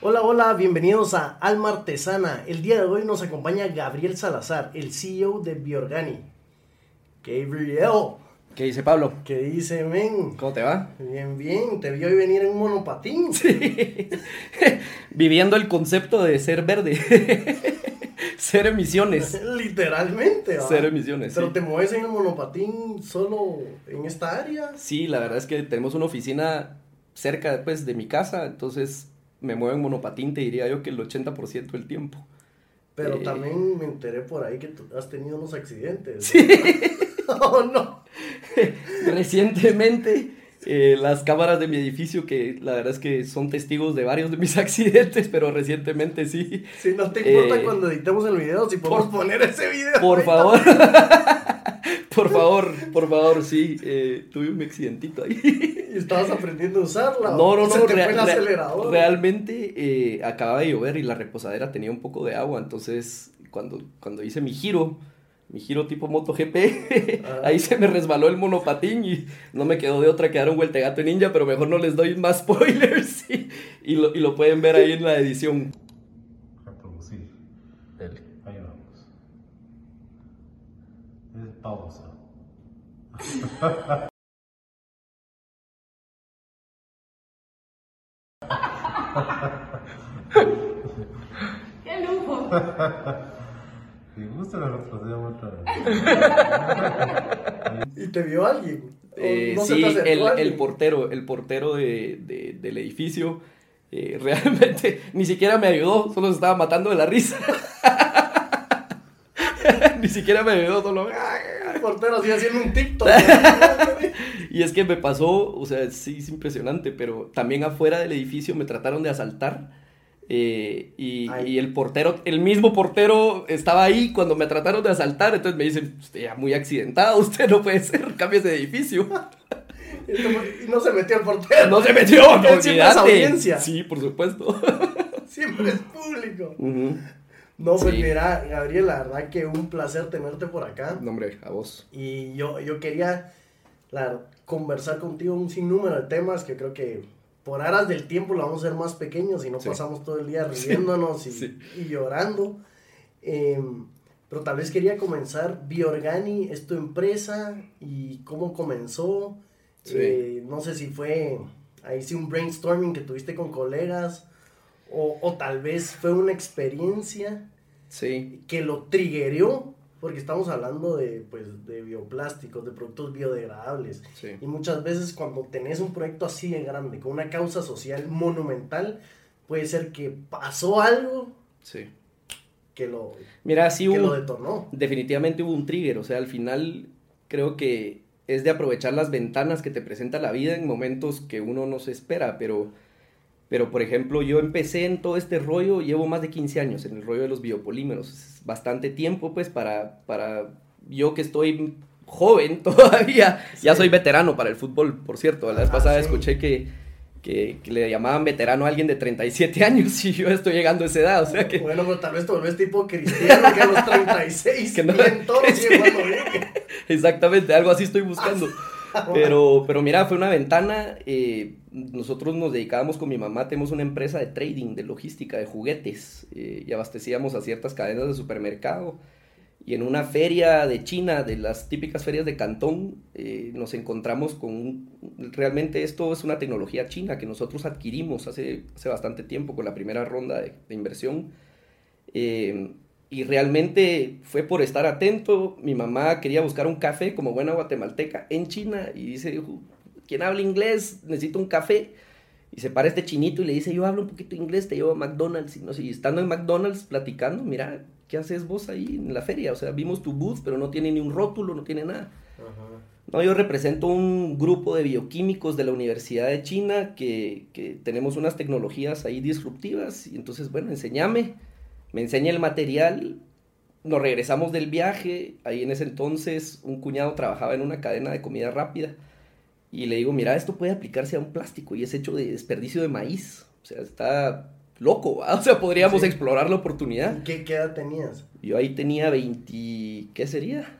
Hola, hola, bienvenidos a Alma Artesana. El día de hoy nos acompaña Gabriel Salazar, el CEO de Biorgani. Gabriel, ¿Qué dice Pablo? ¿qué dice, men? ¿Cómo te va? Bien, bien, te vi hoy venir en un monopatín. Viviendo el concepto de ser verde. ser emisiones. Literalmente, ¿va? Cero emisiones, Pero sí. te mueves en el monopatín solo en esta área. Sí, la verdad es que tenemos una oficina cerca pues, de mi casa, entonces me muevo en monopatín, te diría yo que el 80% del tiempo. Pero Eh. también me enteré por ahí que tú has tenido unos accidentes. Sí. oh, no. Recientemente, eh, las cámaras de mi edificio, que la verdad es que son testigos de varios de mis accidentes, pero recientemente sí. Si no te importa Eh, cuando editemos el video, si podemos por- poner ese video. Por ahorita. favor. por favor, por favor, sí. eh, tuve un accidentito ahí. Y estabas aprendiendo a usarla. No, o no, se no, te fue el acelerador. realmente eh, acaba de llover y la reposadera tenía un poco de agua, entonces cuando, cuando hice mi giro, mi giro tipo MotoGP, Ah. ahí se me resbaló el monopatín y no me quedó de otra que dar un vueltegato ninja, pero mejor no les doy más spoilers y, y lo, y lo pueden ver ahí en la edición. Reproducir. Ahí vamos. Es pausa. ¡Qué lujo! Si gusta, lo retrocedemos otra vez. ¿Y te vio alguien? ¿O Eh, no sí, el, alguien? el portero, el portero de, de- del edificio eh, realmente ni siquiera me ayudó, solo se estaba matando de la risa. ni siquiera me ayudó, solo... El portero así haciendo un TikTok. Y es que me pasó, o sea, sí es impresionante, pero también afuera del edificio me trataron de asaltar. Eh, y, el portero, el mismo portero estaba ahí cuando me trataron de asaltar, entonces me dicen, usted ya muy accidentado, usted no puede ser, cámbiese de edificio. y no se metió el portero. No se metió, no es audiencia. Sí, por supuesto. Siempre es público. No, pues Sí. mira, Gabriel, la verdad que un placer tenerte por acá. No, hombre, a vos. Y yo, yo quería la- conversar contigo un sinnúmero de temas que creo que por aras del tiempo lo vamos a hacer más pequeños y no Sí. pasamos todo el día riéndonos y, Sí. y llorando. Eh, pero tal vez quería comenzar, Biorgani es tu empresa y cómo comenzó. Eh, no sé si fue ahí sí un brainstorming que tuviste con colegas o, o tal vez fue una experiencia Sí, que lo triggerió, porque estamos hablando de, pues, de bioplásticos, de productos biodegradables. sí. Y muchas veces cuando tenés un proyecto así de grande, con una causa social monumental, puede ser que pasó algo Sí. que lo, Mira, sí que hubo, lo detonó. definitivamente hubo un trigger, o sea, al final creo que es de aprovechar las ventanas que te presenta la vida en momentos que uno no se espera, pero, pero por ejemplo, yo empecé en todo este rollo, llevo más de 15 años en el rollo de los biopolímeros, es bastante tiempo pues para, para yo que estoy joven todavía, ya Sí. soy veterano para el fútbol, por cierto, la vez Ah, pasada sí. escuché que, que, que le llamaban veterano a alguien de 37 años y yo estoy llegando a esa edad, o sea que... Bueno, pero tal vez te volvés tipo cristiano que a los 36, Que no- bien todo, bien. Exactamente, algo así estoy buscando. Pero, pero mira, fue una ventana. eh, nosotros nos dedicábamos con mi mamá, tenemos una empresa de trading, de logística, de juguetes, eh, y abastecíamos a ciertas cadenas de supermercado. Y en una feria de China, de las típicas ferias de Cantón, eh, nos encontramos con... un- realmente esto es una tecnología china que nosotros adquirimos hace, hace bastante tiempo con la primera ronda de, inversión. Eh, y realmente fue por estar atento. Mi mamá quería buscar un café como buena guatemalteca en China y dice, ¿quién habla inglés? Necesito un café. Y se para este chinito y le dice, yo hablo un poquito inglés, te llevo a McDonald's. Y, no sé, y estando en McDonald's platicando, mira, ¿qué haces vos ahí en la feria? O sea, vimos tu booth, pero no tiene ni un rótulo, no tiene nada. Ajá. No, yo represento un grupo de bioquímicos de la Universidad de China que, que tenemos unas tecnologías ahí disruptivas y entonces, bueno, enséñame, me enseña el material, nos regresamos del viaje, ahí en ese entonces un cuñado trabajaba en una cadena de comida rápida y le digo, mira, esto puede aplicarse a un plástico y es hecho de desperdicio de maíz, o sea, está loco, ¿va? o sea, podríamos Sí. explorar la oportunidad. ¿Qué, qué edad tenías? Yo ahí tenía 20, ¿qué sería?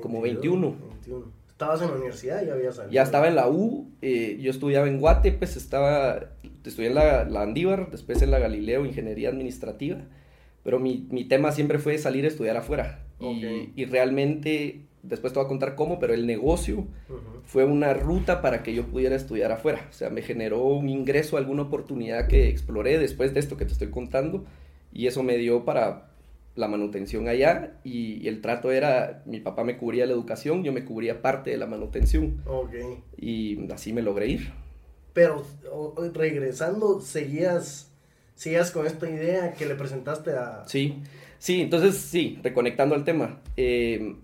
Como 21. 21. Estabas en la universidad y ya habías salido. Ya estaba en la U, eh, yo estudiaba en Guate, pues estaba, estudié en la, la Andívar, después en la Galileo, Ingeniería Administrativa, pero mi, mi tema siempre fue salir a estudiar afuera. Y, Ok. y realmente, después te voy a contar cómo, pero el negocio fue una ruta para que yo pudiera estudiar afuera. O sea, me generó un ingreso, alguna oportunidad que exploré después de esto que te estoy contando, y eso me dio para la manutención allá, y, y el trato era, mi papá me cubría la educación, yo me cubría parte de la manutención Ok. y así me logré ir. Pero regresando, seguías, seguías con esta idea que le presentaste a... Sí, sí, entonces sí, reconectando al tema, eh,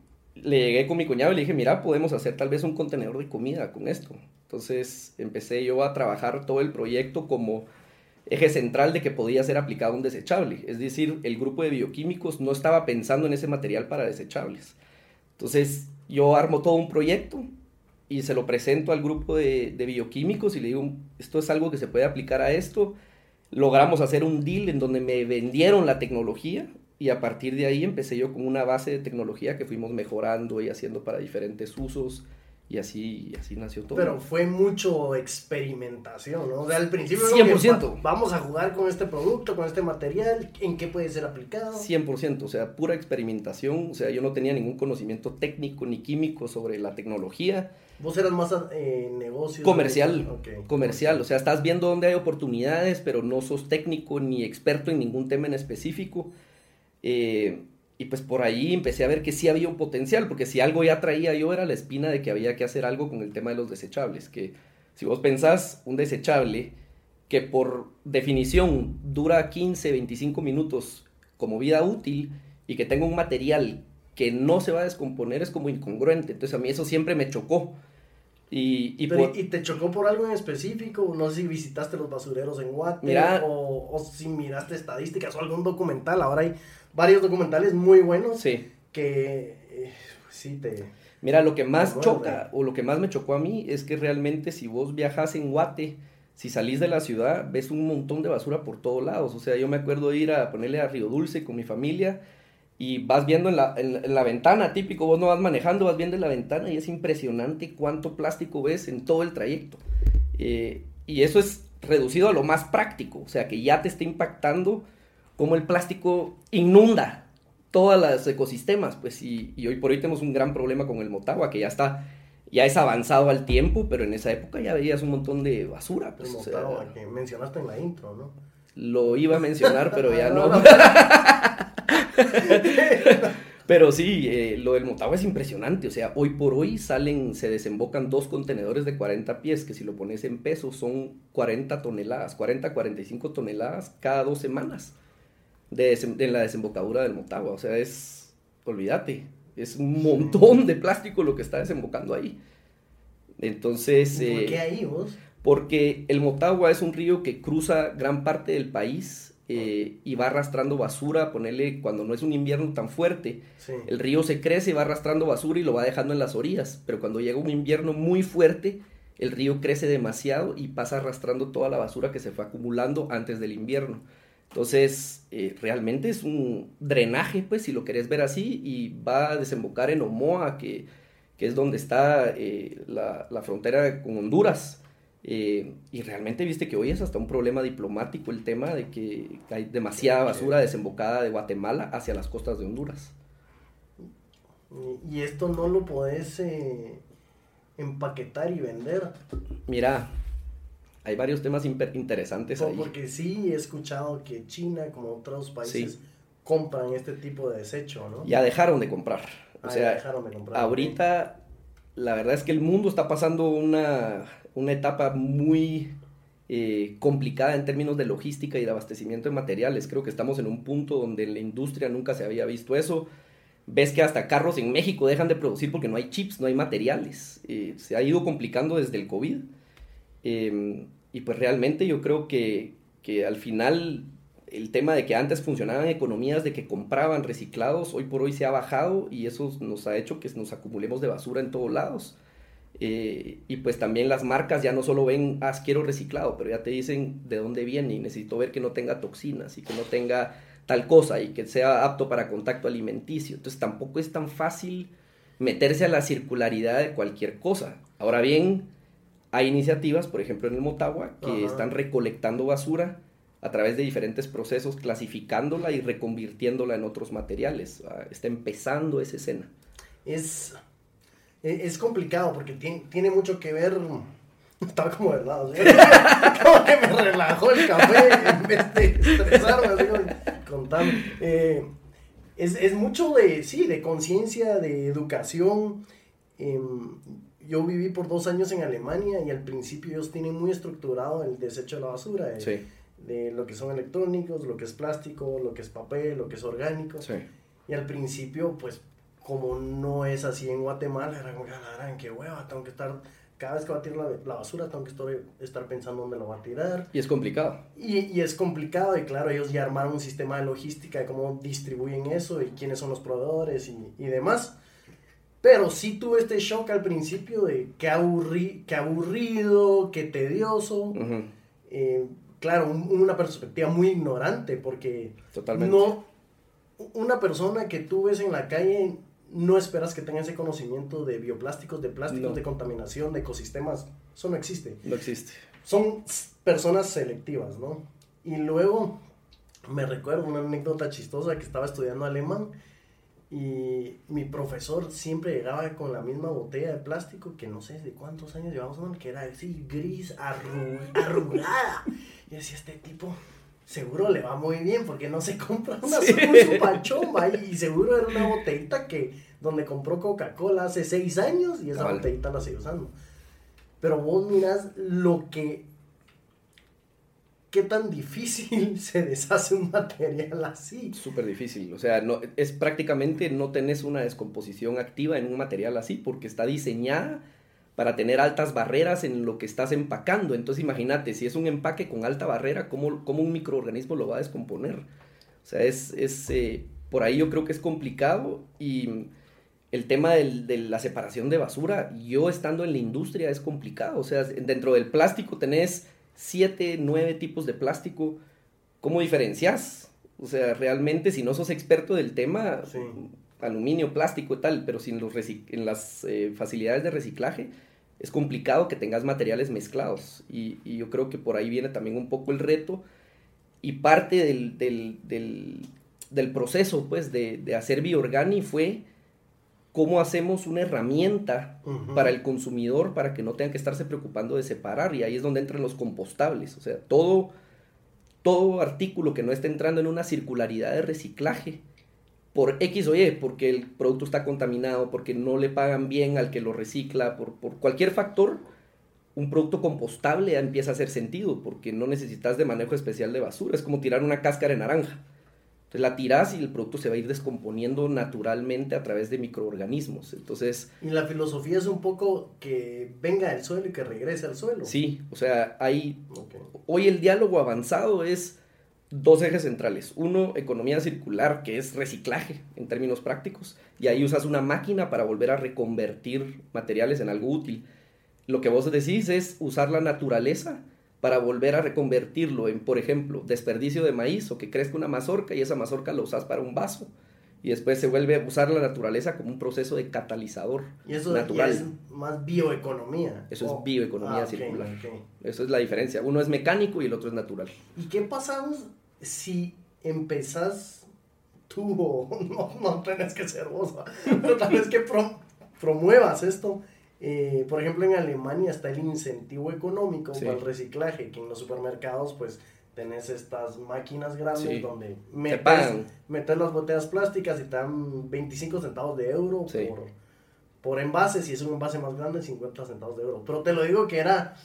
le llegué con mi cuñado y le dije, mira, podemos hacer tal vez un contenedor de comida con esto. Entonces empecé yo a trabajar todo el proyecto como eje central de que podía ser aplicado un desechable. Es decir, el grupo de bioquímicos no estaba pensando en ese material para desechables. Entonces yo armo todo un proyecto y se lo presento al grupo de, de bioquímicos y le digo, esto es algo que se puede aplicar a esto. Logramos hacer un deal en donde me vendieron la tecnología y a partir de ahí empecé yo con una base de tecnología que fuimos mejorando y haciendo para diferentes usos y así, y así nació todo. Pero fue mucho experimentación, ¿no? O sea, al principio... era como que 100%. va- vamos a jugar con este producto, con este material, en qué puede ser aplicado. 100%, o sea, pura experimentación, o sea, yo no tenía ningún conocimiento técnico ni químico sobre la tecnología, Vos eras más eh, negocio. comercial, Ok. comercial, o sea, estás viendo dónde hay oportunidades, pero no sos técnico ni experto en ningún tema en específico. Eh, y pues por ahí empecé a ver que sí había un potencial, porque si algo ya traía yo era la espina de que había que hacer algo con el tema de los desechables, que si vos pensás un desechable que por definición dura 15, 25 minutos como vida útil y que tenga un material que no se va a descomponer es como incongruente, entonces a mí eso siempre me chocó. Y, y Pero, por- ¿Y te chocó por algo en específico? No sé si visitaste los basureros en Guate Mira. o, o si miraste estadísticas o algún documental. Ahora hay varios documentales muy buenos sí. que eh, pues sí te... Mira, lo que más Bueno, choca o lo que más me chocó a mí es que realmente si vos viajas en Guate, si salís de la ciudad, ves un montón de basura por todos lados. O sea, yo me acuerdo de ir a ponerle a Río Dulce con mi familia y vas viendo en la, en, la- en la ventana, típico, vos no vas manejando, vas viendo en la ventana y es impresionante cuánto plástico ves en todo el trayecto. Eh, y eso es reducido a lo más práctico, o sea, que ya te está impactando cómo el plástico inunda todos los ecosistemas, pues, y, y hoy por hoy tenemos un gran problema con el Motagua, que ya está, ya es avanzado al tiempo, pero en esa época ya veías un montón de basura, pues, el o sea, Motagua que mencionaste en la intro, ¿no? lo iba a mencionar, pero ya no. Pero sí, eh, lo del Motagua es impresionante. O sea, hoy por hoy salen, se desembocan dos contenedores de 40 pies, que si lo pones en peso son 40 toneladas, 40, 45 toneladas cada dos semanas de, la desembocadura del Motagua. O sea, es, olvídate, es un montón de plástico lo que está desembocando ahí. Entonces, ¿Por eh, qué ahí vos? porque el Motagua es un río que cruza gran parte del país eh, y va arrastrando basura, ponerle cuando no es un invierno tan fuerte, Sí. el río se crece y va arrastrando basura y lo va dejando en las orillas, pero cuando llega un invierno muy fuerte, el río crece demasiado y pasa arrastrando toda la basura que se fue acumulando antes del invierno. Entonces, eh, realmente es un drenaje, pues, si lo querés ver así, y va a desembocar en Omoa, que, que es donde está eh, la, la frontera con Honduras. Eh, y realmente viste que hoy es hasta un problema diplomático el tema de que hay demasiada basura desembocada de Guatemala hacia las costas de Honduras. Y, y esto no lo podés eh, empaquetar y vender. Mira, hay varios temas interesantes ahí. Porque sí he escuchado que China, como otros países, Sí. compran este tipo de desecho, ¿no? Ya dejaron de comprar. O Ah, ya sea, dejaron de comprar. ahorita la verdad es que el mundo está pasando una, una etapa muy eh, complicada en términos de logística y de abastecimiento de materiales. Creo que estamos en un punto donde en la industria nunca se había visto eso. Ves que hasta carros en México dejan de producir porque no hay chips, no hay materiales. Eh, se ha ido complicando desde el COVID. Eh, y pues realmente yo creo que, que al final el tema de que antes funcionaban economías de que compraban reciclados, hoy por hoy se ha bajado y eso nos ha hecho que nos acumulemos de basura en todos lados. Eh, y pues también las marcas ya no solo ven, ah, quiero reciclado, pero ya te dicen de dónde viene y necesito ver que no tenga toxinas y que no tenga tal cosa y que sea apto para contacto alimenticio. Entonces tampoco es tan fácil meterse a la circularidad de cualquier cosa. Ahora bien, hay iniciativas, por ejemplo en el Motagua, que Ajá. están recolectando basura a través de diferentes procesos, clasificándola y reconvirtiéndola en otros materiales. Ah, Está empezando esa escena. Es, e- es complicado porque tiene, tiene mucho que ver. Estaba como de lado, ¿sí? como que me relajó el café en vez de estresarme, así como contando. Eh, es, es mucho de, sí, de conciencia, de educación. Em, yo viví por dos años en Alemania y al principio ellos tienen muy estructurado el desecho de la basura, de, Sí, de lo que son electrónicos, lo que es plástico, lo que es papel, lo que es orgánico. sí. Y al principio, pues, como no es así en Guatemala, era como, "Ah, la gran, qué hueva, tengo que estar, cada vez que va a tirar la, la basura, tengo que estar, estar pensando dónde lo va a tirar. Y es complicado. Y, y es complicado, y claro, ellos ya armaron un sistema de logística de cómo distribuyen eso y quiénes son los proveedores y, y demás. Pero sí tuve este shock al principio de qué, aburri, qué aburrido, qué tedioso. Ujú, Eh, claro, un- una perspectiva muy ignorante, porque Totalmente. no, una persona que tú ves en la calle, no esperas que tenga ese conocimiento de bioplásticos, de plásticos, No. de contaminación, de ecosistemas. Eso no existe. No existe. Son personas selectivas, ¿no? Y luego me recuerdo una anécdota chistosa que estaba estudiando alemán y mi profesor siempre llegaba con la misma botella de plástico que no sé de cuántos años llevamos, ¿no? que era así gris, arru- arrugada. Y decía, este tipo seguro le va muy bien porque no se compra una Sí. su pachomba y seguro era una botellita que donde compró Coca-Cola hace seis años y esa botellita la sigue usando. Pero vos mirás lo que qué tan difícil se deshace un material así. Súper difícil. O sea, es prácticamente no tenés una descomposición activa en un material así porque está diseñada para tener altas barreras en lo que estás empacando. Entonces imagínate, si es un empaque con alta barrera, ¿cómo, cómo un microorganismo lo va a descomponer? O sea, es, es eh, por ahí yo creo que es complicado y el tema de la separación de basura, yo estando en la industria es complicado. O sea, dentro del plástico tenés siete, nueve tipos de plástico. ¿Cómo diferencias? O sea, realmente si no sos experto del tema, Sí. aluminio, plástico y tal, pero sin los en las eh, facilidades de reciclaje, es complicado que tengas materiales mezclados. Y, y yo creo que por ahí viene también un poco el reto. Y parte del, del, del, del proceso, pues, de, de hacer Biorgani fue cómo hacemos una herramienta para el consumidor para que no tengan que estarse preocupando de separar. Y ahí es donde entran los compostables. O sea, todo, todo artículo que no esté entrando en una circularidad de reciclaje por X o Y, porque el producto está contaminado, porque no le pagan bien al que lo recicla, por, por cualquier factor, un producto compostable ya empieza a hacer sentido, porque no necesitas de manejo especial de basura. Es como tirar una cáscara de naranja. Entonces la tiras y el producto se va a ir descomponiendo naturalmente a través de microorganismos. Entonces, Y la filosofía es un poco que venga del suelo y que regrese al suelo. sí, o sea, hay hoy el diálogo avanzado es dos ejes centrales. Uno, economía circular, que es reciclaje en términos prácticos, y ahí usas una máquina para volver a reconvertir materiales en algo útil. Lo que vos decís es usar la naturaleza para volver a reconvertirlo en, por ejemplo, desperdicio de maíz o que crezca una mazorca y esa mazorca la usas para un vaso. Y después se vuelve a usar la naturaleza como un proceso de catalizador Y eso natural. es más bioeconomía. Eso es Oh. bioeconomía Ah, circular. ok. Eso es la diferencia. Uno es mecánico y el otro es natural. ¿Y qué pasamos si empezás tú o no, no tenés que ser vos, pero tal vez que pro- promuevas esto? Eh, por ejemplo, en Alemania está el incentivo económico Sí. para el reciclaje, que en los supermercados pues tenés estas máquinas grandes Sí. donde Te metes, metes las botellas plásticas y te dan 25 centavos de euro Sí. por, por envase, si es un envase más grande 50 centavos de euro. Pero te lo digo que era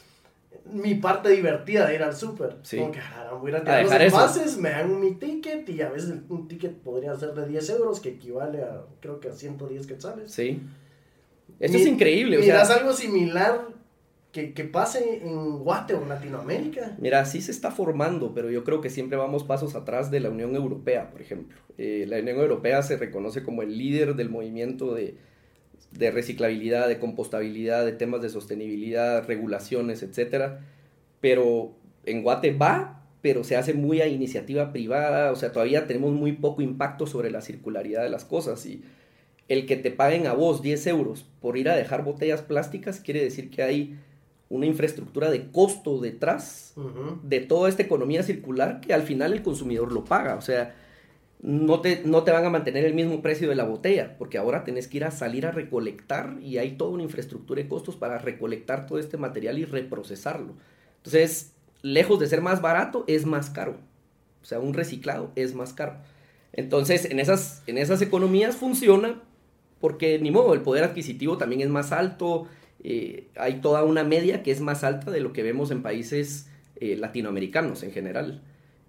mi parte divertida de ir al súper. Sí. Como que ah, voy a ir a tirar los eso. envases, me dan mi ticket y a veces un ticket podría ser de 10 euros que equivale a creo que a 110 quetzales. Sí. Esto Mi- es increíble. O ¿Mirás sea, algo similar que, que pase en Guate o en Latinoamérica? mira, sí se está formando, pero yo creo que siempre vamos pasos atrás de la Unión Europea, por ejemplo. Eh, la Unión Europea se reconoce como el líder del movimiento de, de reciclabilidad, de compostabilidad, de temas de sostenibilidad, regulaciones, etcétera. Pero en Guate va, pero se hace muy a iniciativa privada, o sea, todavía tenemos muy poco impacto sobre la circularidad de las cosas y el que te paguen a vos 10 euros por ir a dejar botellas plásticas quiere decir que hay una infraestructura de costo detrás de toda esta economía circular que al final el consumidor lo paga. O sea, no te, no te van a mantener el mismo precio de la botella, porque ahora tenés que ir a salir a recolectar y hay toda una infraestructura de costos para recolectar todo este material y reprocesarlo. Entonces, lejos de ser más barato, es más caro. O sea, un reciclado es más caro. Entonces, en esas, en esas economías funciona porque ni modo, el poder adquisitivo también es más alto, eh, hay toda una media que es más alta de lo que vemos en países eh, latinoamericanos en general.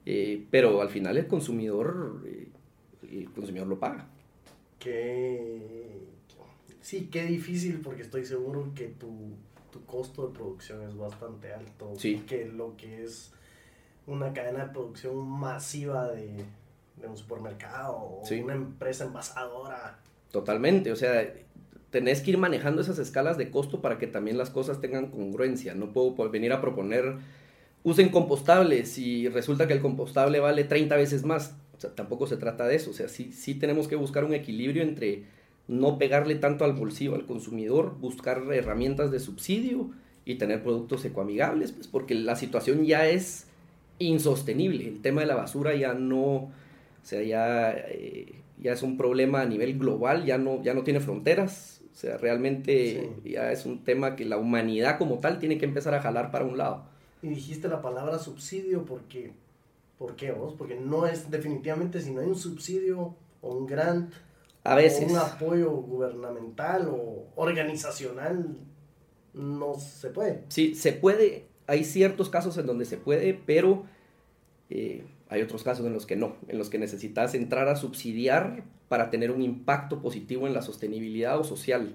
Eh, pero al final el consumidor, el consumidor lo paga. Sí, qué difícil porque estoy seguro que tu, tu costo de producción es bastante alto. Sí. Que lo que es una cadena de producción masiva de, de un supermercado o Sí. una empresa envasadora. Totalmente, o sea, tenés que ir manejando esas escalas de costo para que también las cosas tengan congruencia. No puedo venir a proponer, usen compostables y resulta que el compostable vale 30 veces más. O sea, tampoco se trata de eso. O sea, sí, sí tenemos que buscar un equilibrio entre no pegarle tanto al bolsillo al consumidor, buscar herramientas de subsidio y tener productos ecoamigables, pues porque la situación ya es insostenible. El tema de la basura ya no, o sea, ya, eh, ya es un problema a nivel global, ya no, ya no tiene fronteras. O sea, realmente Sí. ya es un tema que la humanidad como tal tiene que empezar a jalar para un lado. Y dijiste la palabra subsidio porque... ¿Por qué vos? Porque no es definitivamente si no hay un subsidio o un grant A veces. o un apoyo gubernamental o organizacional, no se puede. Sí, se puede, hay ciertos casos en donde se puede, pero eh, hay otros casos en los que no, en los que necesitas entrar a subsidiar para tener un impacto positivo en la sostenibilidad o social.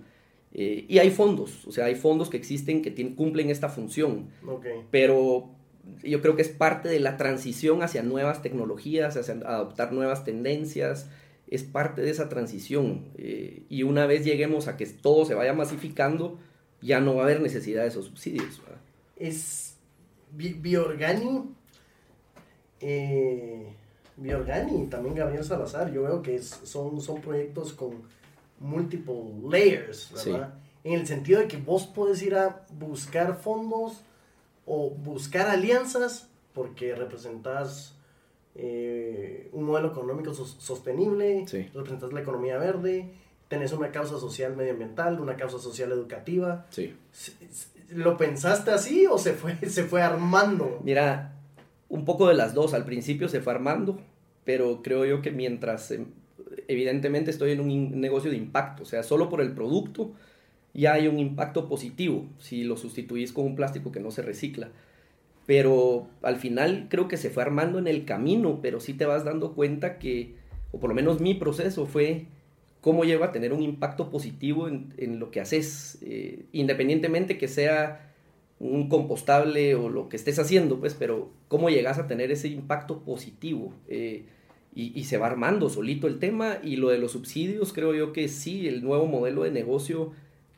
Eh, y hay fondos, o sea, hay fondos que existen que cumplen esta función, Ok. pero yo creo que es parte de la transición hacia nuevas tecnologías, hacia adoptar nuevas tendencias, es parte de esa transición. eh, y una vez lleguemos a que todo se vaya masificando, ya no va a haber necesidad de esos subsidios. ¿verdad? Es Bi- Biorgani, eh, Biorgani y también Gabriel Salazar, yo veo que es- son, son proyectos con multiple layers, ¿verdad? En el sentido de que vos podés ir a buscar fondos o buscar alianzas porque representas eh, un modelo económico sos- sostenible, Sí. representas la economía verde, tenés una causa social medioambiental, una causa social educativa. Sí. ¿Lo pensaste así o se fue, se fue armando? Mira, un poco de las dos. Al principio se fue armando, pero creo yo que mientras, em, evidentemente estoy en un negocio de impacto, o sea, solo por el producto ya hay un impacto positivo si lo sustituís con un plástico que no se recicla. Pero al final creo que se fue armando en el camino, pero sí te vas dando cuenta que, o por lo menos mi proceso fue cómo lleva a tener un impacto positivo en, en lo que haces, eh, independientemente que sea un compostable o lo que estés haciendo, pues, pero cómo llegas a tener ese impacto positivo. eh, y, y se va armando solito el tema y lo de los subsidios, creo yo que sí, el nuevo modelo de negocio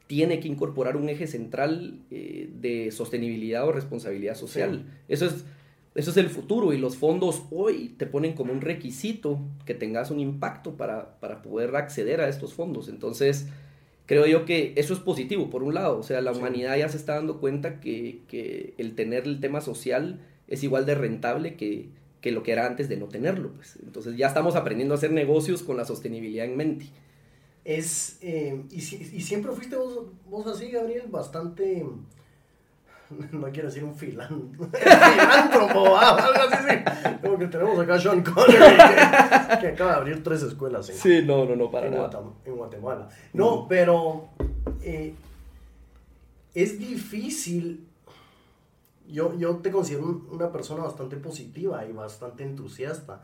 tiene que incorporar un eje central eh, de sostenibilidad o responsabilidad social. Eso es eso es el futuro y los fondos hoy te ponen como un requisito que tengas un impacto para, para poder acceder a estos fondos. Entonces, creo yo que eso es positivo, por un lado. O sea, la Sí. humanidad ya se está dando cuenta que, que el tener el tema social es igual de rentable que, que lo que era antes de no tenerlo. Pues. Entonces, ya estamos aprendiendo a hacer negocios con la sostenibilidad en mente. Es, eh, y, y siempre fuiste vos, vos así, Gabriel, bastante, no quiero decir un filan, filántropo, ah, algo así, sí. Como que tenemos acá a Sean Connery, que, que acaba de abrir tres escuelas en, Sí, no, no, no, para en, nada. En Guatemala. No, pero eh, es difícil. Yo, yo te considero un- una persona bastante positiva y bastante entusiasta.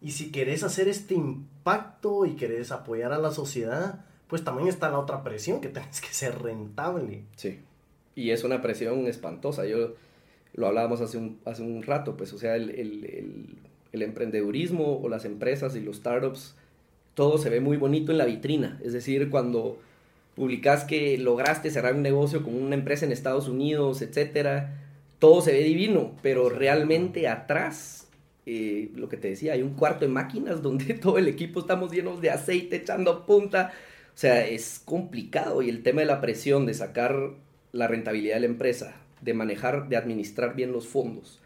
Y si querés hacer este impacto y querés apoyar a la sociedad, pues también está la otra presión, que tenés que ser rentable. Sí. Y es una presión espantosa. Yo lo hablábamos hace un, hace un rato, pues, o sea, el, el- el- el emprendedurismo o las empresas y los startups, todo se ve muy bonito en la vitrina. Es decir, cuando publicás que lograste cerrar un negocio con una empresa en Estados Unidos, etcétera, todo se ve divino, pero realmente atrás, eh, lo que te decía, hay un cuarto de máquinas donde todo el equipo estamos llenos de aceite echando punta, o sea, es complicado y el tema de la presión de sacar la rentabilidad de la empresa, de manejar, de administrar bien los fondos,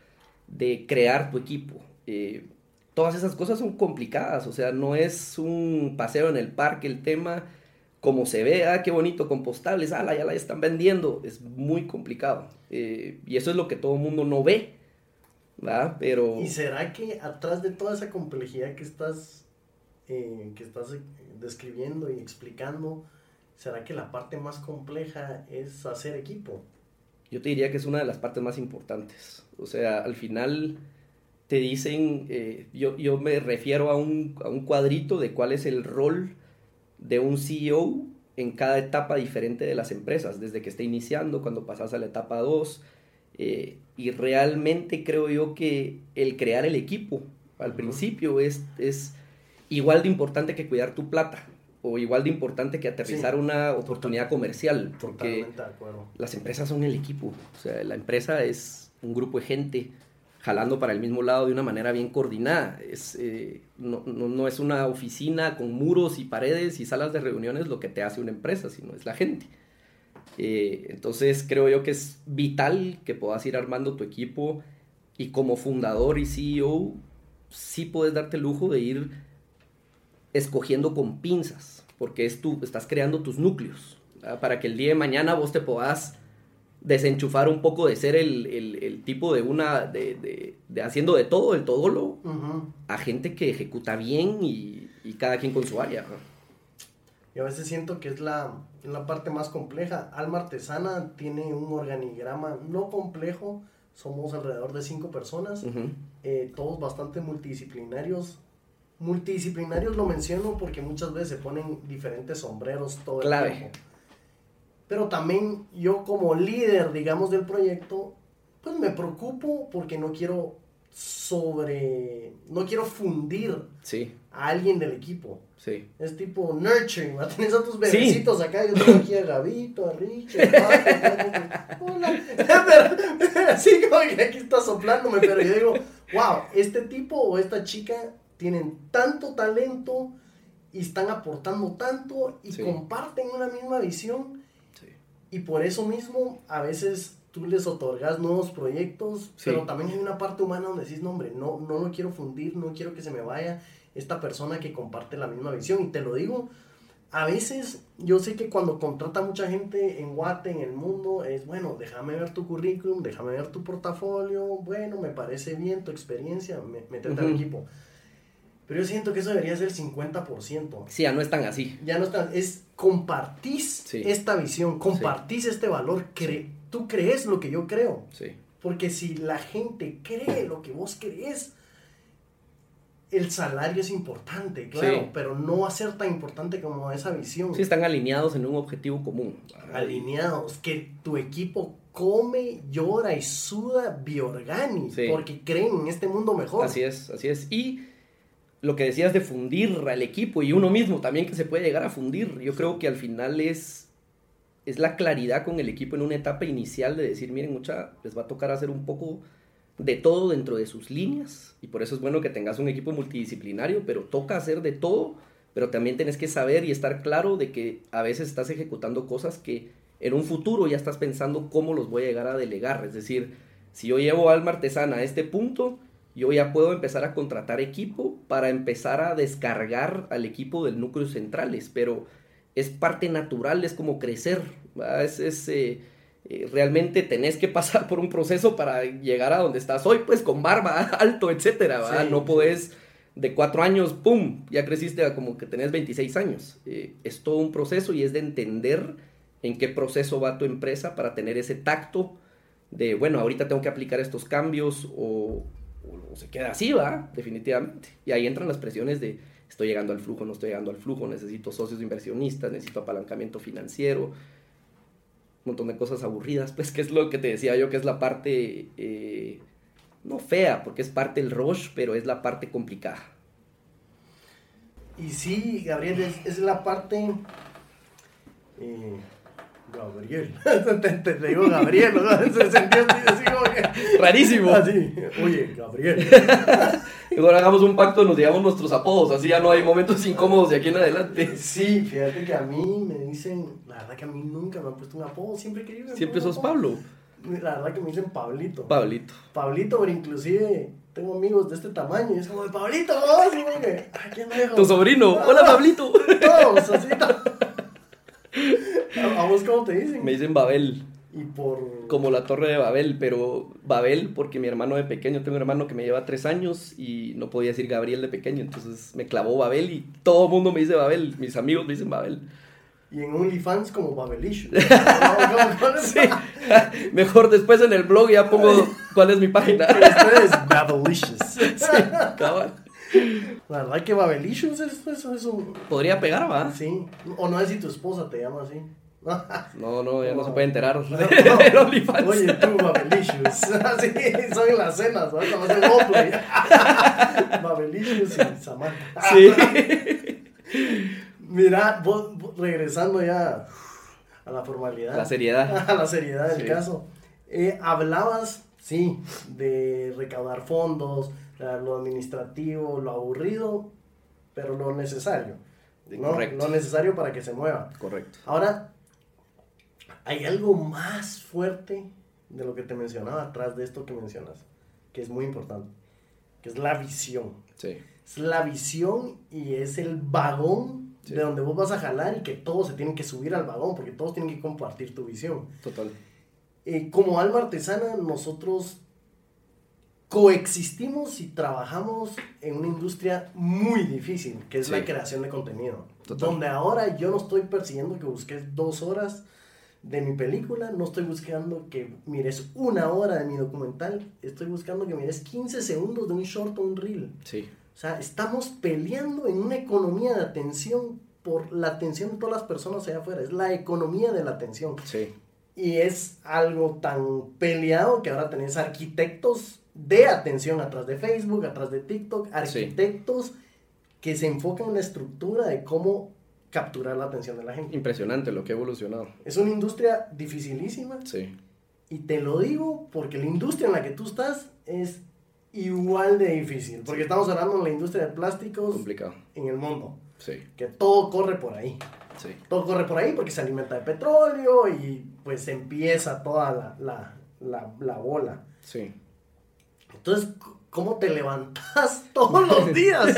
de crear tu equipo. eh, todas esas cosas son complicadas, o sea, no es un paseo en el parque el tema, como se ve, ah, qué bonito, compostables, ah, ya la están vendiendo, es muy complicado. eh, y eso es lo que todo el mundo no ve. Pero... ¿Y será que atrás de toda esa complejidad que estás, eh, que estás describiendo y explicando, será que la parte más compleja es hacer equipo? Yo te diría que es una de las partes más importantes. O sea, al final te dicen, eh, yo, yo me refiero a un, a un cuadrito de cuál es el rol de un CEO en cada etapa diferente de las empresas, desde que está iniciando, cuando pasas a la etapa 2. eh, y realmente creo yo que el crear el equipo al principio es, es igual de importante que cuidar tu plata o igual de importante que aterrizar Sí. una oportunidad comercial. Porque las empresas son el equipo. O sea, la empresa es un grupo de gente jalando para el mismo lado de una manera bien coordinada. Es, eh, no, no- no es una oficina con muros y paredes y salas de reuniones lo que te hace una empresa, sino es la gente. Eh, entonces creo yo que es vital que puedas ir armando tu equipo y como fundador y CEO sí puedes darte el lujo de ir escogiendo con pinzas, porque es tu, estás creando tus núcleos, ¿verdad? para que el día de mañana vos te puedas desenchufar un poco de ser el, el- el tipo de una, de, de- de haciendo de todo, el todolo, Ujú. a gente que ejecuta bien y, y cada quien con su área. Y a veces siento que es la, la parte más compleja. Alma Artesana tiene un organigrama no complejo. Somos alrededor de cinco personas, eh, todos bastante multidisciplinarios. Multidisciplinarios lo menciono porque muchas veces se ponen diferentes sombreros todo el tiempo. Pero también yo como líder, digamos, del proyecto, pues me preocupo porque no quiero sobre, no quiero fundir Sí, a alguien del equipo. sí. Es tipo nurturing, ¿va? Tienes a tus bebecitos acá, yo tengo aquí a Gabito, a Richard, a hola. Pero, Así como que aquí está soplándome, pero yo digo, wow, este tipo o esta chica tienen tanto talento y están aportando tanto y Sí. comparten una misma visión sí. y por eso mismo a veces tú les otorgas nuevos proyectos, Sí. pero también hay una parte humana donde decís, no hombre, no, no lo quiero fundir, no quiero que se me vaya esta persona que comparte la misma visión. Y te lo digo, a veces yo sé que cuando contrata mucha gente en Guate, en el mundo, es bueno, déjame ver tu currículum, déjame ver tu portafolio, bueno, me parece bien tu experiencia, me- métete al Ujú. equipo. Pero yo siento que eso debería ser el 50%. Sí, ya no es tan así. Ya no está, es compartís Sí. esta visión, compartís este valor, cre- tú crees lo que yo creo. Sí. Porque si la gente cree lo que vos crees, el salario es importante, claro, Sí. pero no va a ser tan importante como esa visión. Sí, están alineados en un objetivo común. Alineados, que tu equipo come, llora y suda biorgani, Sí. porque creen en este mundo mejor. Así es, así es. Y lo que decías de fundir al equipo y uno mismo también que se puede llegar a fundir, yo creo que al final es, es la claridad con el equipo en una etapa inicial de decir, miren, mucha, les va a tocar hacer un poco de todo dentro de sus líneas y por eso es bueno que tengas un equipo multidisciplinario, pero toca hacer de todo, pero también tienes que saber y estar claro de que a veces estás ejecutando cosas que en un futuro ya estás pensando cómo los voy a llegar a delegar, es decir, si yo llevo alma artesana a este punto, yo ya puedo empezar a contratar equipo para empezar a descargar al equipo del núcleo centrales, pero es parte natural, es como crecer, es, es, eh, eh, realmente tenés que pasar por un proceso para llegar a donde estás hoy, pues con barba, alto, etcétera, no podés de cuatro años, ¡pum!, ya creciste a como que tenés 26 años. Eh, es todo un proceso y es de entender en qué proceso va tu empresa para tener ese tacto de, bueno, ahorita tengo que aplicar estos cambios o, o se queda así, va, definitivamente. Y ahí entran las presiones de, estoy llegando al flujo, no estoy llegando al flujo, necesito socios inversionistas, necesito apalancamiento financiero, un montón de cosas aburridas, pues que es lo que te decía yo, que es la parte, eh, no fea, porque es parte del rush, pero es la parte complicada. Y sí, Gabriel, es, la parte Y Gabriel. te, te- te digo Gabriel, ¿no? Se sentía así, así como que. Rarísimo. Así. Oye, Gabriel. Mejor hagamos un pacto, nos digamos nuestros apodos, así ya no hay momentos incómodos de aquí en adelante. Sí, fíjate que a mí me dicen. La verdad que a mí nunca me han puesto un apodo. Siempre que yo me Siempre sos. Pablo. La verdad que me dicen Pablito. Pablito. Pablito, pero inclusive tengo amigos de este tamaño y es como, Pablito, vamos, y que, "Ah, ¿quién me dijo?" Tu sobrino. Ah, Hola, Pablito. Todos, así. ¿A vos cómo te dicen? Me dicen Babel. Y por... como la torre de Babel, pero Babel porque mi hermano de pequeño, tengo un hermano que me lleva tres años y no podía decir Gabriel de pequeño, entonces me clavó Babel y todo el mundo me dice Babel, mis amigos me dicen Babel. Y en OnlyFans como Babelicious. ¿Cómo- cómo- cómo es? Sí. Mejor después en el blog ya pongo cuál es mi página. Este es Babelicious. Sí, cabal. La verdad que Babelicious es, es, es un... Podría pegar, ¿va? Sí. O no es si tu esposa te llama así. No, no, ya no se puede enterar No. OnlyFans. Oye, tú, Babelicious. Así son en las cenas, ¿no? Cuando hacen roleplay. Babelicious y Samantha. Sí. Mira, vos, vos- regresando ya a la formalidad. La seriedad. A la seriedad del Sí. caso. Eh, hablabas, sí, de recaudar fondos, lo administrativo, lo aburrido, pero lo necesario. ¿no? Correcto. Lo necesario para que se mueva. Correcto. Ahora, hay algo más fuerte de lo que te mencionaba atrás de esto que mencionas, que es muy importante, que es la visión. Sí. Es la visión y es el vagón Sí. de donde vos vas a jalar y que todos se tienen que subir al vagón, porque todos tienen que compartir tu visión. Total. Eh, como alma artesana, nosotros coexistimos y trabajamos en una industria muy difícil, que es Sí. la creación de contenido. Total. Donde ahora yo no estoy persiguiendo que busques dos horas de mi película, no estoy buscando que mires una hora de mi documental, estoy buscando que mires 15 segundos de un short o un reel. Sí. O sea, estamos peleando en una economía de atención por la atención de todas las personas allá afuera. Es la economía de la atención. Sí. Y es algo tan peleado que ahora tenés arquitectos de atención atrás de Facebook, atrás de TikTok, arquitectos que se enfocan en la estructura de cómo capturar la atención de la gente. Impresionante lo que ha evolucionado. Es una industria dificilísima Sí. y te lo digo porque la industria en la que tú estás es igual de difícil. Porque estamos hablando de la industria de plásticos Complicado. en el mundo, Sí. que todo corre por ahí. Sí. Todo corre por ahí porque se alimenta de petróleo y pues empieza toda la, la, la, la bola. Sí. Entonces, ¿cómo te levantas todos los días?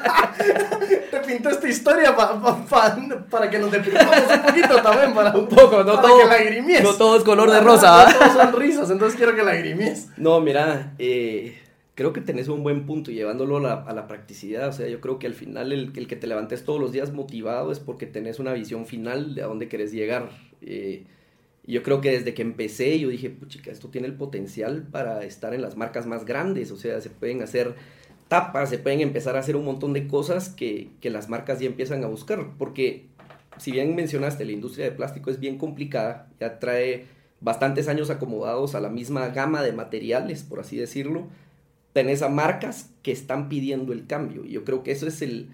te pinto esta historia pa- pa- pa- para que nos deprimamos un poquito también. Para, Un poco, no para todo- que lagrimies. no todo es color de No, rosa, No, ¿ah? todos son risas, entonces quiero que lagrimies. No, mira, eh, creo que tenés un buen punto llevándolo a la, a la practicidad. O sea, yo creo que al final el, el que te levantes todos los días motivado es porque tenés una visión final de a dónde querés llegar. Eh, y yo creo que desde que empecé yo dije, puchica, esto tiene el potencial para estar en las marcas más grandes. O sea, se pueden hacer tapas, se pueden empezar a hacer un montón de cosas que, que las marcas ya empiezan a buscar. Porque si bien mencionaste, la industria de plástico es bien complicada, ya trae bastantes años acomodados a la misma gama de materiales, por así decirlo, tenés a marcas que están pidiendo el cambio. Yo creo que eso es el,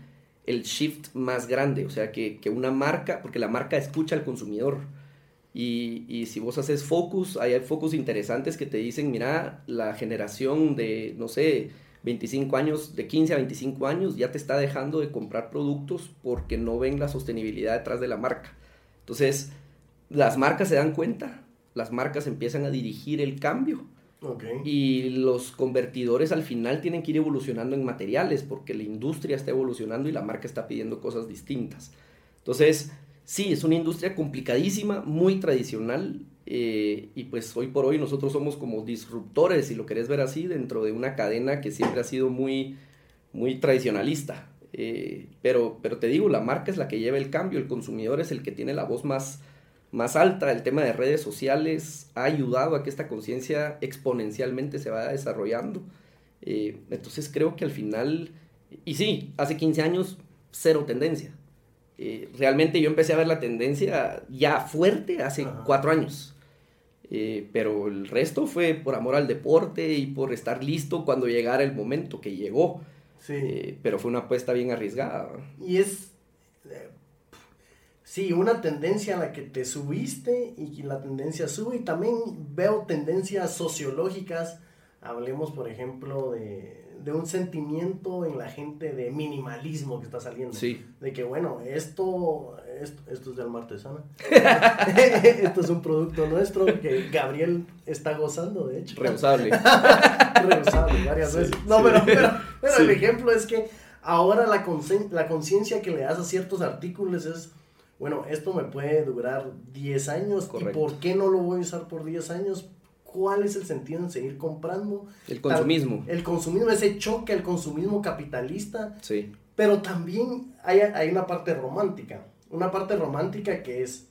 el shift más grande, o sea, que, que una marca, porque la marca escucha al consumidor. Y, y si vos haces focus, hay focus interesantes que te dicen, mira, la generación de, no sé, 25 años, de 15 a 25 años, ya te está dejando de comprar productos porque no ven la sostenibilidad detrás de la marca. Entonces, las marcas se dan cuenta, las marcas empiezan a dirigir el cambio Ok. y los convertidores al final tienen que ir evolucionando en materiales porque la industria está evolucionando y la marca está pidiendo cosas distintas. Entonces, sí, es una industria complicadísima, muy tradicional eh, y pues hoy por hoy nosotros somos como disruptores, si lo querés ver así, dentro de una cadena que siempre ha sido muy, muy tradicionalista. Eh, pero, pero te digo, la marca es la que lleva el cambio, el consumidor es el que tiene la voz más, más alta, el tema de redes sociales ha ayudado a que esta conciencia exponencialmente se vaya desarrollando. Eh, entonces creo que al final, y sí, hace 15 años, cero tendencia. Eh, realmente yo empecé a ver la tendencia ya fuerte hace Ajá. cuatro años. Eh, pero el resto fue por amor al deporte y por estar listo cuando llegara el momento que llegó. Sí. Eh, pero fue una apuesta bien arriesgada. Y es. eh, Sí, una tendencia a la que te subiste y la tendencia sube y también veo tendencias sociológicas. Hablemos, por ejemplo, de, de un sentimiento en la gente de minimalismo que está saliendo. Sí. De que, bueno, esto, esto, esto es de alma artesana. esto es un producto nuestro que Gabriel está gozando, de hecho. Reusable. Reusable varias Sí, veces. No, sí. pero, pero, pero el ejemplo es que ahora la concien- la conciencia que le das a ciertos artículos es, bueno, esto me puede durar 10 años. Correcto. ¿Y por qué no lo voy a usar por 10 años? ¿Cuál es el sentido en seguir comprando? El consumismo. El consumismo, ese choque al consumismo capitalista, Sí. pero también hay, hay una parte romántica. Una parte romántica que es.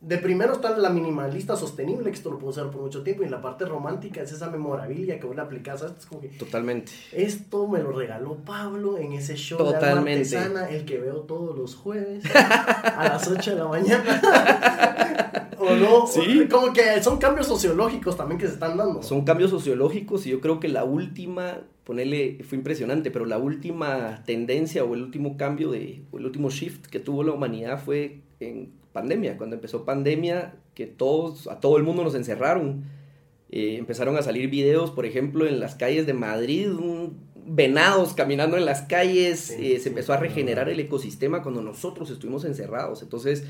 De primero está la minimalista sostenible, que esto lo puedo usar por mucho tiempo, y la parte romántica es esa memorabilia que vos le aplicas. ¿sabes? Es como que Totalmente. esto me lo regaló Pablo en ese show de Totalmente. artesana, el que veo todos los jueves a las 8 de la mañana. o no, Sí. como que son cambios sociológicos también que se están dando. Son cambios sociológicos y yo creo que la última, ponerle, fue impresionante, pero la última tendencia o el último cambio de, o el último shift que tuvo la humanidad fue en pandemia. Cuando empezó pandemia, que todos, a todo el mundo nos encerraron. Eh, empezaron a salir videos, por ejemplo, en las calles de Madrid, un- venados caminando en las calles, Sí, eh, se empezó a regenerar el ecosistema cuando nosotros estuvimos encerrados. Entonces,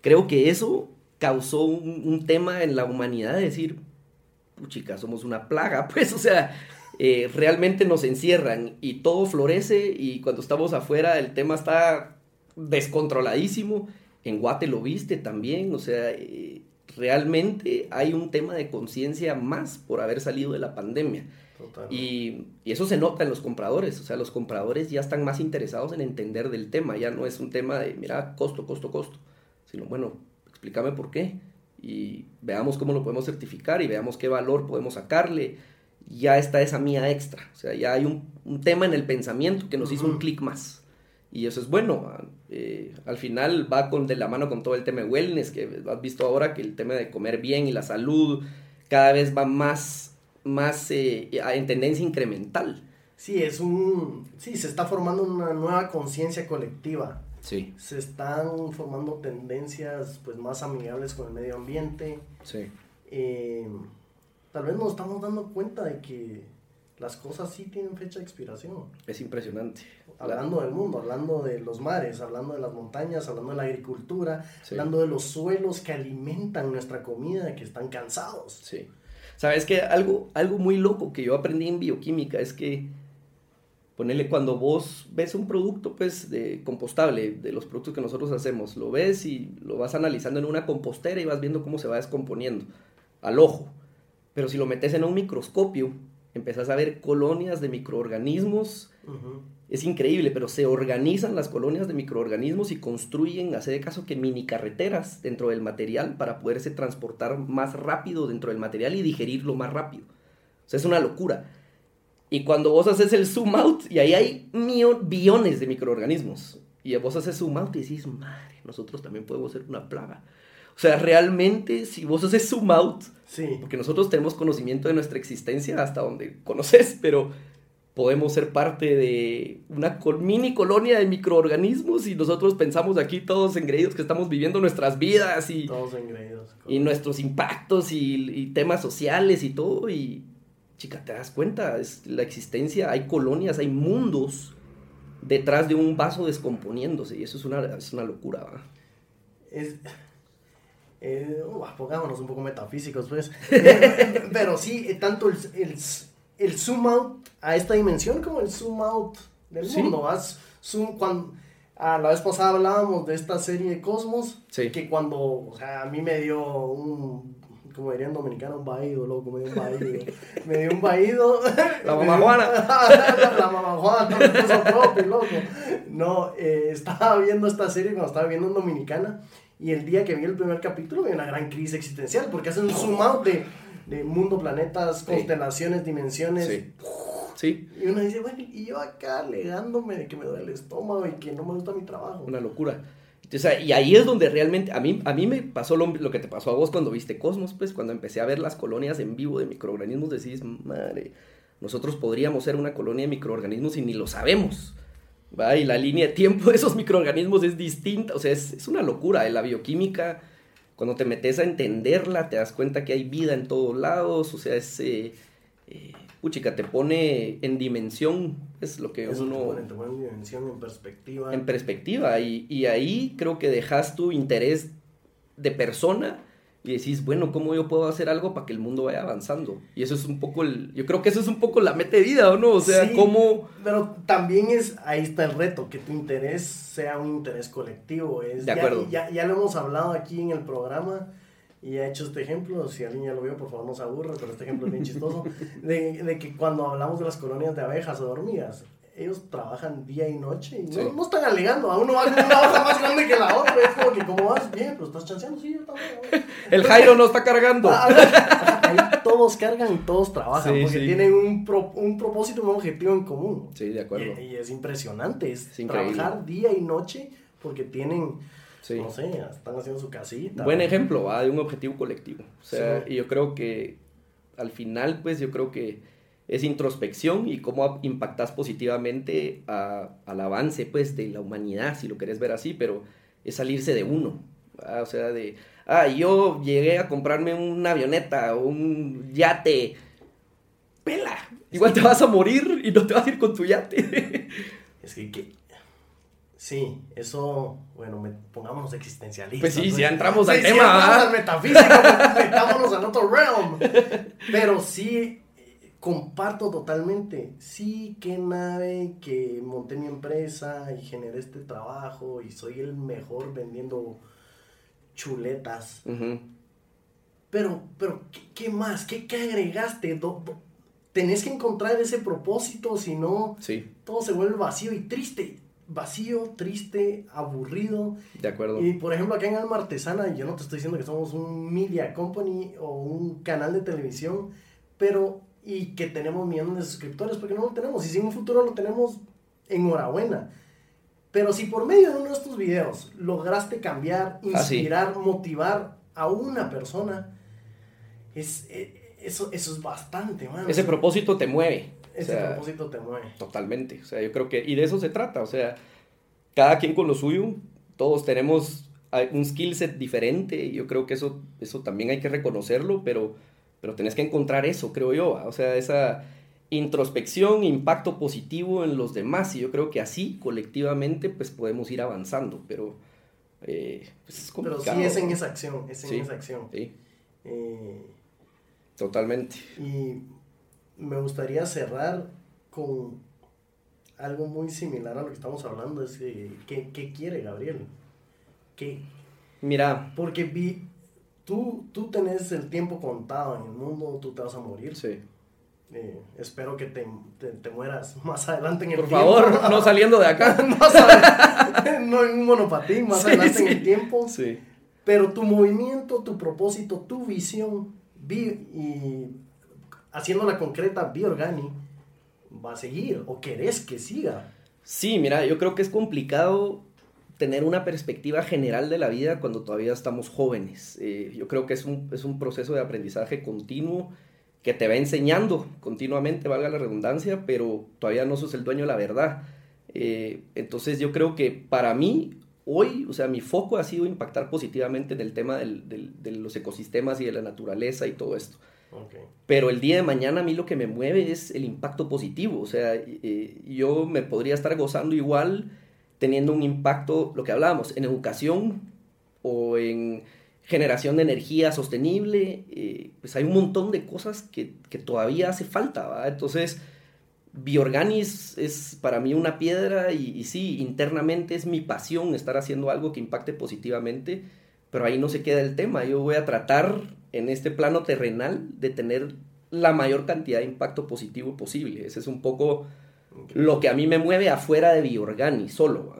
creo que eso causó un, un tema en la humanidad de decir, puchica, somos una plaga, pues, o sea, eh, realmente nos encierran y todo florece y cuando estamos afuera el tema está descontroladísimo. En Guate lo viste también, o sea, eh, realmente hay un tema de conciencia más por haber salido de la pandemia. Y, y eso se nota en los compradores, o sea, los compradores ya están más interesados en entender del tema, ya no es un tema de, mira, costo, costo, costo, sino, bueno, explícame por qué y veamos cómo lo podemos certificar y veamos qué valor podemos sacarle. Ya está esa mía extra, o sea, ya hay un, un tema en el pensamiento que nos hizo un clic más. Y eso es bueno, ah, eh, al final va con, de la mano con todo el tema de wellness, que has visto ahora que el tema de comer bien y la salud cada vez va más, más eh, en tendencia incremental. Sí, es un. Sí, se está formando una nueva conciencia colectiva. Sí, Se están formando tendencias pues más amigables con el medio ambiente. sí. Eh, tal vez nos estamos dando cuenta de que las cosas sí tienen fecha de expiración. Es impresionante. Hablando del mundo, hablando de los mares, hablando de las montañas, hablando de la agricultura, Sí. hablando de los suelos que alimentan nuestra comida, que están cansados. Sí. Sabes que algo, algo muy loco que yo aprendí en bioquímica es que ponerle cuando vos ves un producto pues de compostable, de los productos que nosotros hacemos, lo ves y lo vas analizando en una compostera y vas viendo cómo se va descomponiendo al ojo. Pero si lo metes en un microscopio, empezás a ver colonias de microorganismos es increíble, pero se organizan las colonias de microorganismos y construyen, hace de caso que mini carreteras dentro del material para poderse transportar más rápido dentro del material y digerirlo más rápido. O sea, es una locura. Y cuando vos haces el zoom out, y ahí hay billones de microorganismos, y vos haces zoom out y decís, madre, nosotros también podemos ser una plaga. O sea, realmente, si vos haces zoom out, Sí, porque nosotros tenemos conocimiento de nuestra existencia hasta donde conoces, pero podemos ser parte de una mini colonia de microorganismos y nosotros pensamos aquí todos engreídos que estamos viviendo nuestras vidas y, todos engreídos. y nuestros impactos y, y temas sociales y todo y chica, te das cuenta, es la existencia, hay colonias, hay mundos detrás de un vaso descomponiéndose y eso es una, es una locura. ¿va? Es, eh, uh, pongámonos un poco metafísicos, pues. Pero sí, eh, tanto el, el, el zoom out a esta dimensión como el zoom out del Sí. mundo. ¿vas? Zoom, cuando, a la vez pasada hablábamos de esta serie de Cosmos, Sí. que cuando, o sea, a mí me dio un, como dirían en dominicano, un vaído, loco, me dio un vaído. me dio un vaído. La mamá Juana. la mamá Juana, me puso propio, loco. No, eh, estaba viendo esta serie cuando estaba viendo en Dominicana y el día que vi el primer capítulo vi una gran crisis existencial porque hacen un zoom out de, de mundo, planetas, Sí. constelaciones, dimensiones. Sí. Sí, Y uno dice, bueno, y yo acá alegándome de que me duele el estómago y que no me gusta mi trabajo. Una locura. Entonces, y ahí es donde realmente, a mí, a mí me pasó lo, lo que te pasó a vos cuando viste Cosmos, pues cuando empecé a ver las colonias en vivo de microorganismos, decís, madre, nosotros podríamos ser una colonia de microorganismos y ni lo sabemos. ¿Va? Y la línea de tiempo de esos microorganismos es distinta, o sea, es, es una locura. La bioquímica, cuando te metes a entenderla, te das cuenta que hay vida en todos lados, o sea, es... Eh, eh, puchica, te pone en dimensión, es lo que Eso uno... te pone, te pone en dimensión, en perspectiva. en perspectiva y, y ahí creo que dejas tu interés de persona y decís, bueno, ¿cómo yo puedo hacer algo para que el mundo vaya avanzando? Y eso es un poco el, yo creo que eso es un poco la meta de vida, ¿o no? O sea, Sí, cómo... Pero también es, ahí está el reto, que tu interés sea un interés colectivo. Es, De acuerdo. Ya, ya, ya lo hemos hablado aquí en el programa y he hecho este ejemplo, si alguien ya lo vio, por favor no se aburra, pero este ejemplo es bien chistoso, de, de que cuando hablamos de las colonias de abejas o de hormigas, ellos trabajan día y noche y no, Sí. no están alegando, a uno va con una hoja más grande que la otra, es como que, ¿cómo vas? Bien, pero estás chanceando, sí, yo también. güey". El Jairo no está cargando. Ah, ah, Ahí todos cargan y todos trabajan Sí, porque sí. tienen un, pro- un propósito, un objetivo en común. Sí, de acuerdo. Y, y es impresionante, es, trabajar día y noche porque tienen, Sí. no sé, están haciendo su casita. Buen ejemplo, ¿va? De un objetivo colectivo. O sea, Sí. y yo creo que al final, pues yo creo que es introspección y cómo impactas positivamente a- al avance, pues, de la humanidad, si lo querés ver así, pero es salirse de uno. ¿va? O sea, de, ah, yo llegué a comprarme una avioneta o un yate. Pela. Igual te vas a morir y no te vas a ir con tu yate. Es que, que- sí, eso, bueno, me, pongámonos existencialistas. Pues sí, ya entramos al Sí, tema, sí, entramos al metafísico, pues, metámonos al otro realm. Pero sí, comparto totalmente. Sí, qué nave que monté mi empresa y generé este trabajo y soy el mejor vendiendo chuletas. Pero, pero, ¿qué, qué más? ¿Qué, qué agregaste? Do- do- tenés que encontrar ese propósito, si no, Sí, todo se vuelve vacío y triste. Vacío, triste, aburrido. de acuerdo. Y por ejemplo, acá en Alma Artesana, yo no te estoy diciendo que somos un media company o un canal de televisión, pero y que tenemos millones de suscriptores, porque no lo tenemos. Y si en un futuro lo tenemos, enhorabuena. Pero si por medio de uno de estos videos lograste cambiar, Ah, sí. inspirar, motivar a una persona, es, eh, eso, eso es bastante, mano. Ese propósito te mueve. o Ese sea, propósito te mueve. Totalmente. O sea, yo creo que. Y de eso se trata. O sea, cada quien con lo suyo. Todos tenemos ah, un skill set diferente. Yo creo que eso, eso también hay que reconocerlo, pero, pero tenés que encontrar eso, creo yo. ¿va? O sea, esa introspección, impacto positivo en los demás. Y yo creo que así, colectivamente, pues podemos ir avanzando. Pero. eh, pues es Pero complicado. sí es en esa acción, es en Sí. esa acción. Sí, Eh, totalmente. Y me gustaría cerrar con algo muy similar a lo que estamos hablando. Es que, ¿qué, qué quiere Gabriel? ¿Qué? Mira, Porque vi, tú, tú tenés el tiempo contado en el mundo, tú te vas a morir. sí. Eh, espero que te, te, te mueras más adelante en el Por tiempo. favor, no saliendo de acá. No en un monopatín, más Sí, adelante en sí. el tiempo. Sí. Pero tu movimiento, tu propósito, tu visión, vi- y haciéndola concreta, Biorgani, va a seguir o querés que siga. Sí, mira, yo creo que es complicado tener una perspectiva general de la vida cuando todavía estamos jóvenes. Eh, yo creo que es un, es un proceso de aprendizaje continuo que te va enseñando continuamente, valga la redundancia, pero todavía no sos el dueño de la verdad. Eh, entonces yo creo que para mí, hoy, o sea, mi foco ha sido impactar positivamente en el tema del- del- de los ecosistemas y de la naturaleza y todo esto. Pero el día de mañana a mí lo que me mueve es el impacto positivo. O sea, eh, yo me podría estar gozando igual teniendo un impacto, lo que hablábamos, en educación o en generación de energía sostenible. eh, pues hay un montón de cosas que, que todavía hace falta. ¿va? Entonces, Biorganis es para mí una piedra y, y sí, internamente es mi pasión estar haciendo algo que impacte positivamente, pero ahí no se queda el tema. Yo voy a tratar en este plano terrenal de tener la mayor cantidad de impacto positivo posible. Ese es un poco lo que a mí me mueve afuera de Biorgani solo.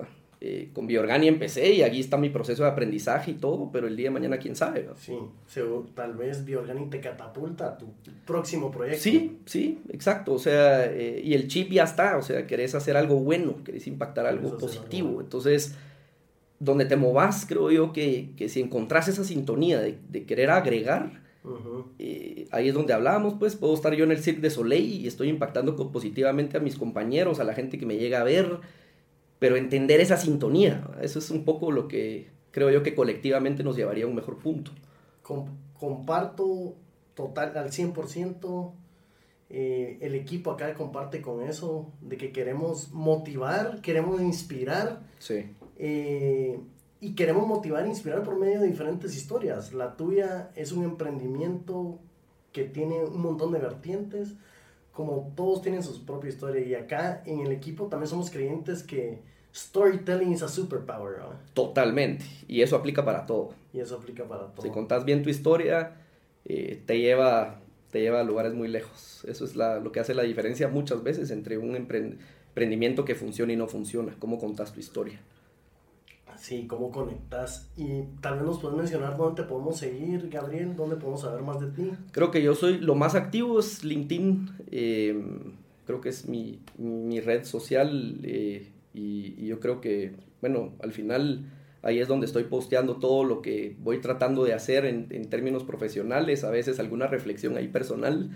Eh, con Biorgani empecé y aquí está mi proceso de aprendizaje y todo, pero el día de mañana quién sabe. ¿va? Sí, seguro, tal vez Biorgani te catapulta a tu próximo proyecto. Sí, sí, exacto. O sea, eh, y el chip ya está. O sea, querés hacer algo bueno, querés impactar algo Querés positivo. algo bueno. Entonces, donde te movas, creo yo que, que si encontrás esa sintonía de, de querer agregar, Ujú. eh, ahí es donde hablábamos, pues puedo estar yo en el Cirque de Soleil y estoy impactando positivamente a mis compañeros, a la gente que me llega a ver. pero entender esa sintonía. Eso es un poco lo que creo yo que colectivamente nos llevaría a un mejor punto. Com- comparto total al 100%. eh, el equipo acá comparte con eso, de que queremos motivar, queremos inspirar Sí. eh, y queremos motivar e inspirar por medio de diferentes historias. La tuya es un emprendimiento que tiene un montón de vertientes, como todos tienen su propia historia. Y acá en el equipo también somos creyentes que storytelling is a superpower, ¿no? Totalmente. Y eso aplica para todo. y eso aplica para todo. Si contás bien tu historia, eh, te, lleva, te lleva a lugares muy lejos. Eso es la- lo que hace la diferencia muchas veces entre un empren- emprendimiento que funciona y no funciona. Cómo contás tu historia. Sí, cómo conectas. Y tal vez nos puedes mencionar dónde te podemos seguir, Gabriel, dónde podemos saber más de ti. Creo que yo soy lo más activo es LinkedIn. eh, creo que es mi, mi red social eh, y, y yo creo que, bueno, al final ahí es donde estoy posteando todo lo que voy tratando de hacer en, en términos profesionales, a veces alguna reflexión ahí personal,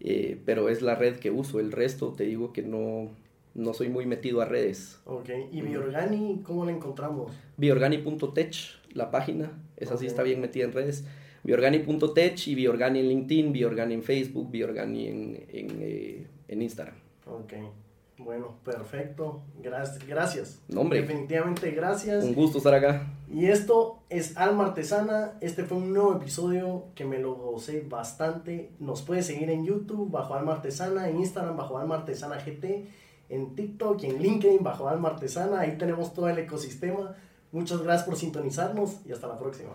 eh, pero es la red que uso. El resto te digo que no, no soy muy metido a redes. Ok, y Biorgani, ¿cómo la encontramos? Biorgani.tech, la página, esa sí está bien metida en redes. Biorgani.tech y Biorgani en LinkedIn, Biorgani en Facebook, Biorgani en, en, eh, en Instagram. Ok, bueno, perfecto. Gracias. gracias. No, hombre. Definitivamente gracias. Un gusto estar acá. Y esto es Alma Artesana. Este fue un nuevo episodio que me lo gocé bastante. Nos puedes seguir en YouTube bajo Alma Artesana, en Instagram bajo Alma Artesana GT, en TikTok y en LinkedIn bajo Alma Artesana. Ahí tenemos todo el ecosistema. Muchas gracias por sintonizarnos y hasta la próxima.